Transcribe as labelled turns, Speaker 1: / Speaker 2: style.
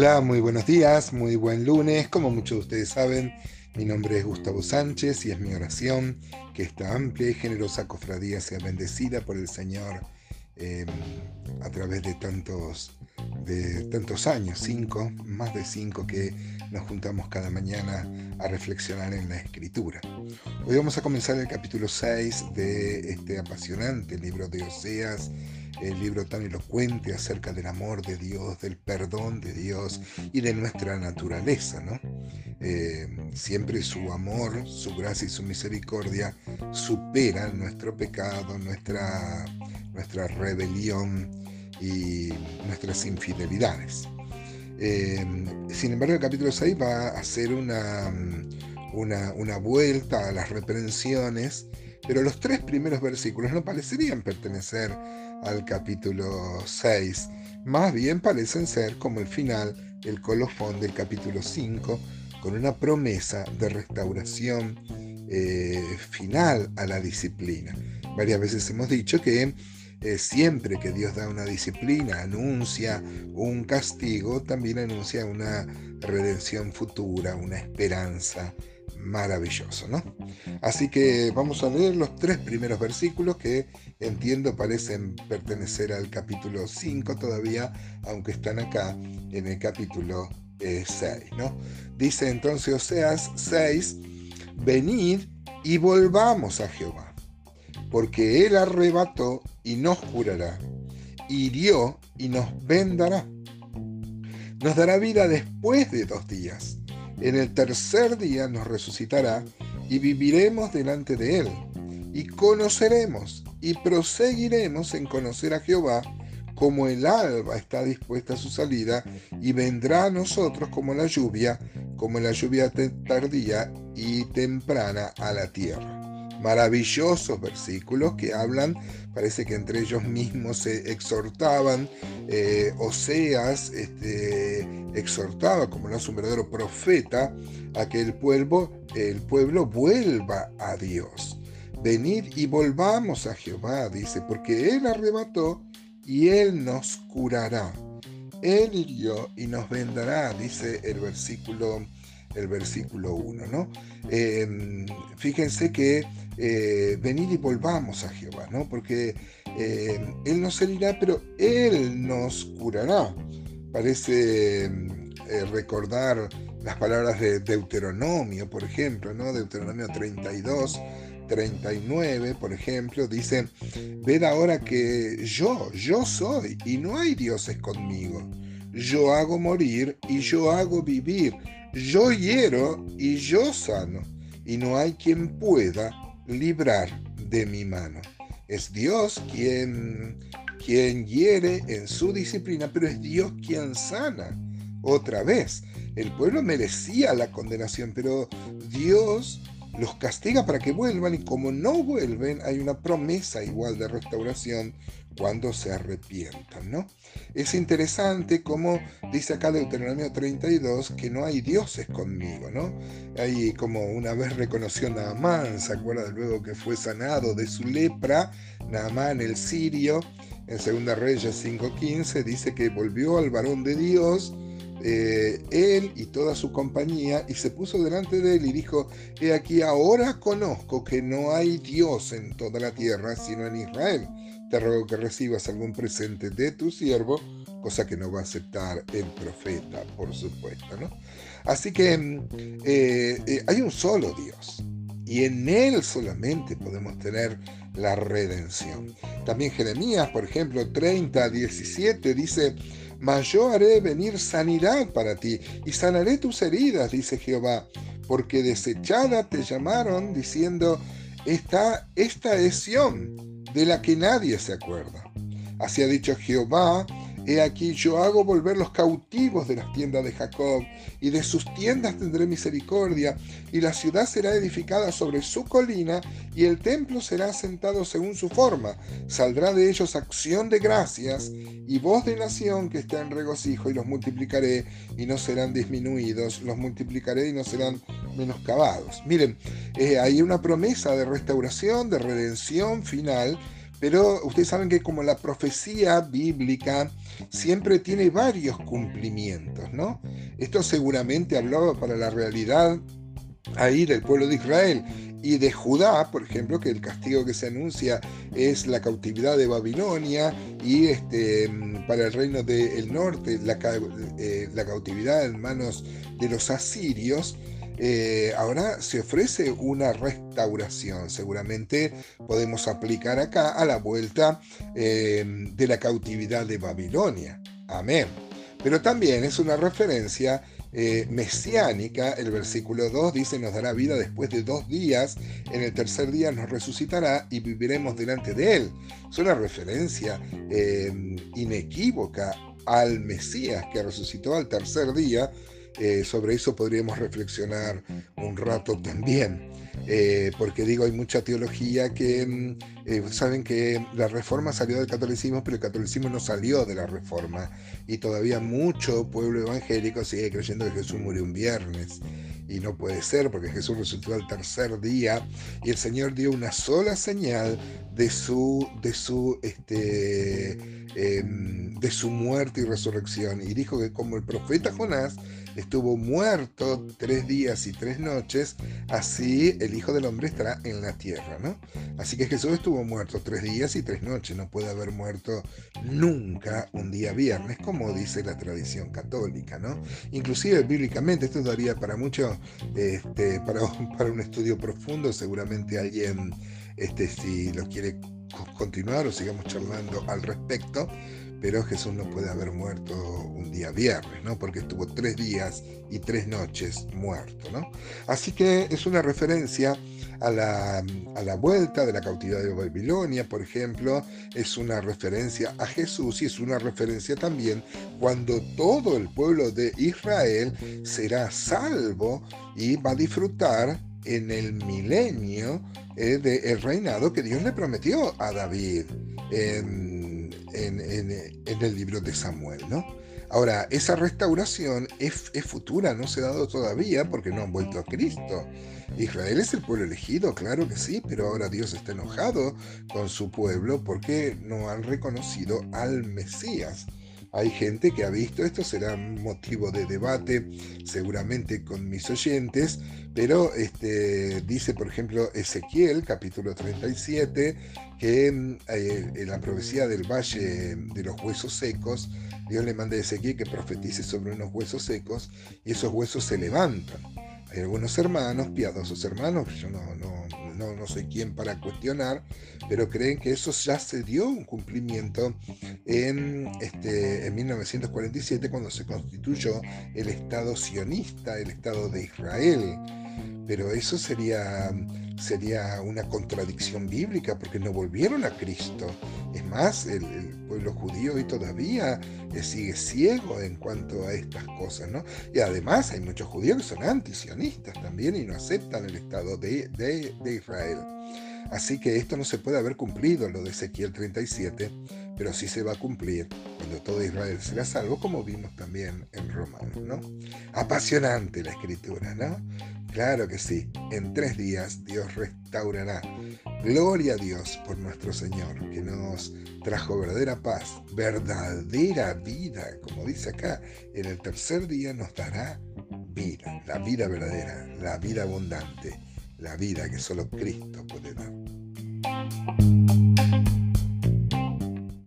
Speaker 1: Hola, muy buenos días, muy buen lunes. Como muchos de ustedes saben, mi nombre es Gustavo Sánchez y es mi oración que esta amplia y generosa cofradía sea bendecida por el Señor em, a través de tantos, de tantos años, cinco, más de cinco que nos juntamos cada mañana a reflexionar en la Escritura. Hoy vamos a comenzar el capítulo 6 de este apasionante libro de Oseas el libro tan elocuente acerca del amor de Dios, del perdón de Dios y de nuestra naturaleza, ¿no? Eh, siempre su amor, su gracia y su misericordia superan nuestro pecado, nuestra, nuestra rebelión y nuestras infidelidades. Eh, sin embargo, el capítulo 6 va a hacer una, una, una vuelta a las reprensiones, pero los tres primeros versículos no parecerían pertenecer al capítulo 6. Más bien parecen ser como el final, el colofón del capítulo 5, con una promesa de restauración eh, final a la disciplina. Varias veces hemos dicho que eh, siempre que Dios da una disciplina, anuncia un castigo, también anuncia una redención futura, una esperanza maravilloso, ¿no? Así que vamos a leer los tres primeros versículos que entiendo parecen pertenecer al capítulo 5 todavía, aunque están acá en el capítulo 6, eh, ¿no? Dice entonces Oseas 6, venid y volvamos a Jehová, porque él arrebató y nos curará, hirió y nos vendará. Nos dará vida después de dos días en el tercer día nos resucitará y viviremos delante de Él. Y conoceremos y proseguiremos en conocer a Jehová como el alba está dispuesta a su salida y vendrá a nosotros como la lluvia, como la lluvia tardía y temprana a la tierra maravillosos versículos que hablan, parece que entre ellos mismos se exhortaban, eh, Oseas este, exhortaba, como lo hace un verdadero profeta, a que el pueblo, el pueblo vuelva a Dios. Venid y volvamos a Jehová, dice, porque Él arrebató y Él nos curará. Él hirió y nos vendará, dice el versículo el versículo 1. ¿no? Em, fíjense que eh, venid y volvamos a Jehová, ¿no? porque em, Él nos herirá, pero Él nos curará. Parece em, eh, recordar las palabras de Deuteronomio, por ejemplo, ¿no? Deuteronomio 32. 39, por ejemplo, dice, ved ahora que yo, yo soy, y no hay dioses conmigo. Yo hago morir y yo hago vivir yo hiero y yo sano, y no hay quien pueda librar de mi mano. Es Dios quien, quien hiere en su disciplina, pero es Dios quien sana. Otra vez, el pueblo merecía la condenación, pero Dios los castiga para que vuelvan y como no vuelven hay una promesa igual de restauración cuando se arrepientan, ¿no? Es interesante como dice acá Deuteronomio 32 que no hay dioses conmigo, ¿no? Ahí como una vez reconoció Naamán, ¿se acuerda luego que fue sanado de su lepra? Naamán el sirio, en Segunda Reyes 5.15 dice que volvió al varón de Dios, eh, él y toda su compañía, y se puso delante de él y dijo, he aquí ahora conozco que no hay Dios en toda la tierra sino en Israel. Te ruego que recibas algún presente de tu siervo, cosa que no va a aceptar el profeta, por supuesto. ¿no? Así que mm, eh, eh, hay un solo Dios. Y en Él solamente podemos tener la redención. También Jeremías, por ejemplo, 30, 17 dice, mas yo haré venir sanidad para ti y sanaré tus heridas, dice Jehová, porque desechada te llamaron diciendo, esta, esta es de la que nadie se acuerda. Así ha dicho Jehová, He aquí yo hago volver los cautivos de las tiendas de Jacob, y de sus tiendas tendré misericordia, y la ciudad será edificada sobre su colina, y el templo será asentado según su forma. Saldrá de ellos acción de gracias, y voz de nación que está en regocijo, y los multiplicaré, y no serán disminuidos, los multiplicaré y no serán menoscabados. Miren, eh, hay una promesa de restauración, de redención final, pero ustedes saben que como la profecía bíblica siempre tiene varios cumplimientos, ¿no? Esto seguramente hablaba para la realidad ahí del pueblo de Israel y de Judá, por ejemplo, que el castigo que se anuncia es la cautividad de Babilonia y este, para el reino del norte la, eh, la, cautividad en manos de los asirios. Eh, ahora se ofrece una restauración. Seguramente podemos aplicar acá a la vuelta eh, de la cautividad de Babilonia. Amén. Pero también es una referencia eh, mesiánica, el versículo 2 dice, nos dará vida después de dos días, en el tercer día nos resucitará y viviremos delante de él. Es una referencia inequívoca al Mesías que resucitó al tercer día. Eh, sobre eso podríamos reflexionar un rato también. Eh, porque digo, hay mucha teología que mm, eh, saben que la reforma salió del catolicismo, pero el catolicismo no salió de la reforma. Y todavía mucho pueblo evangélico sigue creyendo que Jesús murió un viernes. Y no puede ser, porque Jesús resucitó al tercer día y el Señor dio una sola señal de su, de su, este, em, de su muerte y resurrección. Y dijo que como el profeta Jonás estuvo muerto tres días y tres noches, así el Hijo del Hombre estará en la tierra, ¿no? Así que Jesús estuvo muerto tres días y tres noches, no puede haber muerto nunca un día viernes, como dice la tradición católica, ¿no? Inclusive bíblicamente, esto daría para mucho, este, para, para un estudio profundo, seguramente alguien, este, si lo quiere continuar o sigamos charlando al respecto, pero Jesús no puede haber muerto un día viernes, ¿no? Porque estuvo tres días y tres noches muerto, ¿no? Así que es una referencia a la, a la vuelta de la cautividad de Babilonia, por ejemplo, es una referencia a Jesús y es una referencia también cuando todo el pueblo de Israel será salvo y va a disfrutar en el milenio eh, del reinado que Dios le prometió a David el libro de Samuel, ¿no? Ahora, esa restauración es, es, futura, no se ha dado todavía porque no han vuelto a Cristo. Israel es el pueblo elegido, claro que sí, pero ahora Dios está enojado con su pueblo porque no han reconocido al Mesías. Hay gente que ha visto esto, será motivo de debate seguramente con mis oyentes, pero este, dice, por ejemplo, Ezequiel, capítulo 37, que eh, en la profecía del valle de los huesos secos, Dios le manda a Ezequiel que profetice sobre unos huesos secos y esos huesos se levantan. Hay algunos hermanos, piadosos hermanos, yo no, no, soy quien para cuestionar, pero creen que eso ya se dio un cumplimiento en, este, en 1947 cuando se constituyó el Estado sionista, el Estado de Israel. Pero eso sería sería una contradicción bíblica porque no volvieron a Cristo. Es más, el, pueblo judío hoy todavía eh, sigue ciego en cuanto a estas cosas, ¿no? Y además hay muchos judíos que son antisionistas también y no aceptan el Estado de, de Israel. Así que esto no se puede haber cumplido, lo de Ezequiel 37, pero sí se va a cumplir cuando todo Israel será salvo, como vimos también en Romanos, ¿no? Apasionante la escritura, ¿no? Claro que sí, en tres días Dios restaurará. Gloria a Dios por nuestro Señor, que nos trajo verdadera paz, verdadera vida, como dice acá, en el tercer día nos dará vida, la vida verdadera, la vida abundante, la vida que solo Cristo puede dar.